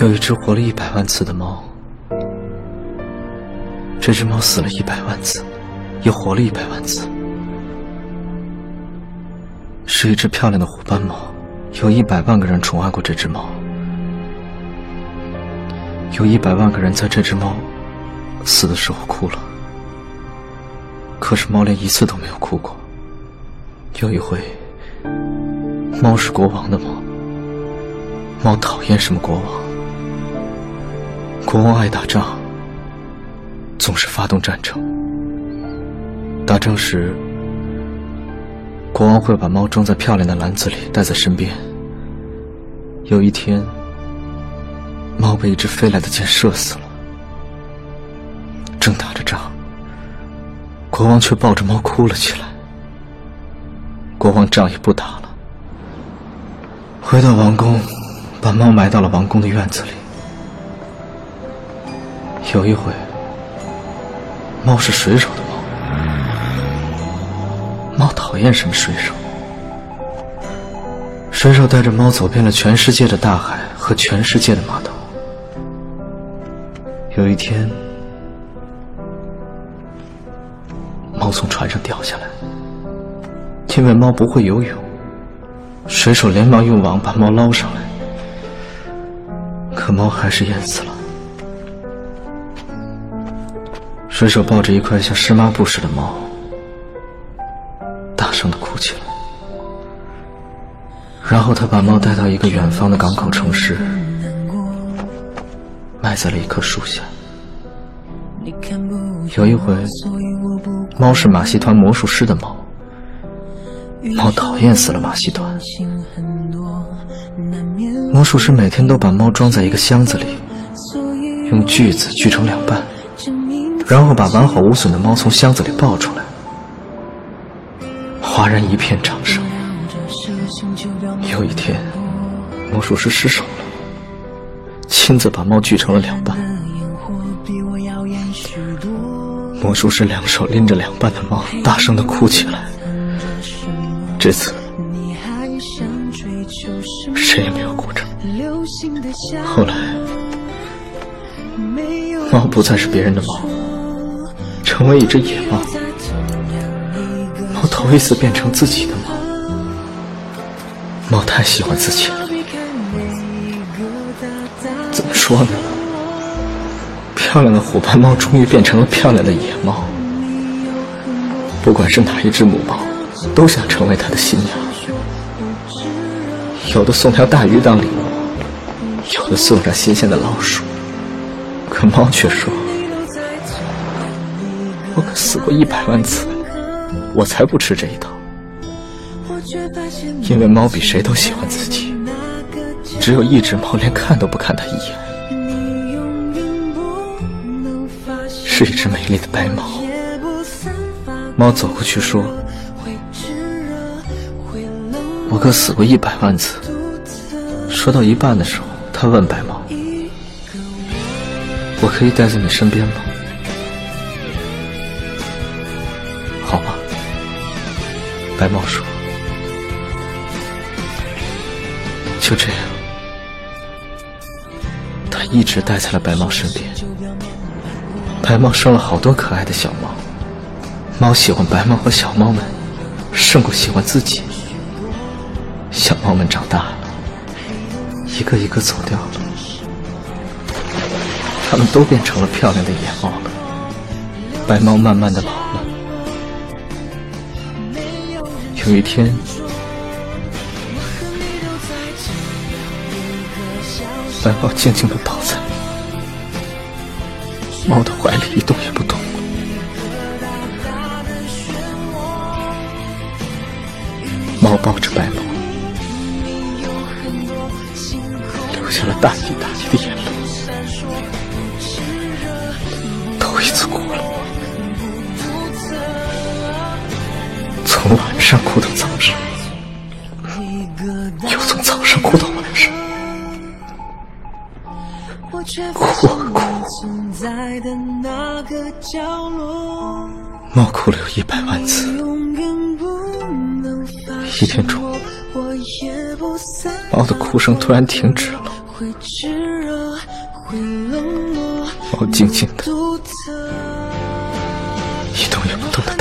有一只活了一百万次的猫，这只猫死了一百万次，又活了一百万次，是一只漂亮的虎斑猫，有一百万个人宠爱过这只猫，有一百万个人在这只猫死的时候哭了，可是猫连一次都没有哭过。有一回，猫是国王的猫，猫讨厌什么国王？国王爱打仗，总是发动战争。打仗时，国王会把猫装在漂亮的篮子里带在身边。有一天，猫被一支飞来的箭射死了。正打着仗，国王却抱着猫哭了起来。国王仗也不打了，回到王宫，把猫埋到了王宫的院子里。有一回，猫是水手的猫，猫讨厌什么水手？水手带着猫走遍了全世界的大海和全世界的码头。有一天，猫从船上掉下来，因为猫不会游泳，水手连忙用网把猫捞上来，可猫还是淹死了。水手抱着一块像湿抹布似的猫，大声的哭起来。然后他把猫带到一个远方的港口城市，埋在了一棵树下。有一回，猫是马戏团魔术师的猫，猫讨厌死了马戏团。魔术师每天都把猫装在一个箱子里，用锯子锯成两半。然后把完好无损的猫从箱子里抱出来，哗然一片掌声。有一天，魔术师失手了，亲自把猫锯成了两半。魔术师两手拎着两半的猫，大声的哭起来。这次，谁也没有哭成。后来，猫不再是别人的猫。成为一只野猫，猫头一次变成自己的猫。猫太喜欢自己了，怎么说呢？漂亮的虎斑猫终于变成了漂亮的野猫。不管是哪一只母猫，都想成为它的新娘。有的送条大鱼当礼物，有的送上新鲜的老鼠，可猫却说。我可死过一百万次，我才不吃这一套。因为猫比谁都喜欢自己，只有一只猫连看都不看它一眼，是一只美丽的白猫。猫走过去说：“我哥死过一百万次。”说到一半的时候，他问白猫：“我可以待在你身边吗？”白猫说：“就这样，他一直待在了白猫身边。白猫生了好多可爱的小猫，猫喜欢白猫和小猫们，胜过喜欢自己。小猫们长大了，一个一个走掉了，它们都变成了漂亮的野猫了。白猫慢慢的老了。”有一天，白猫静静的倒在猫的怀里，一动也不动。猫抱着白猫，流下了大滴大滴的眼泪，头一次哭了。从晚上哭到早上，又从早上哭到晚上，哭啊哭！猫哭了有一百万次。一天中午，猫的哭声突然停止了。猫静静的，一动也不动的。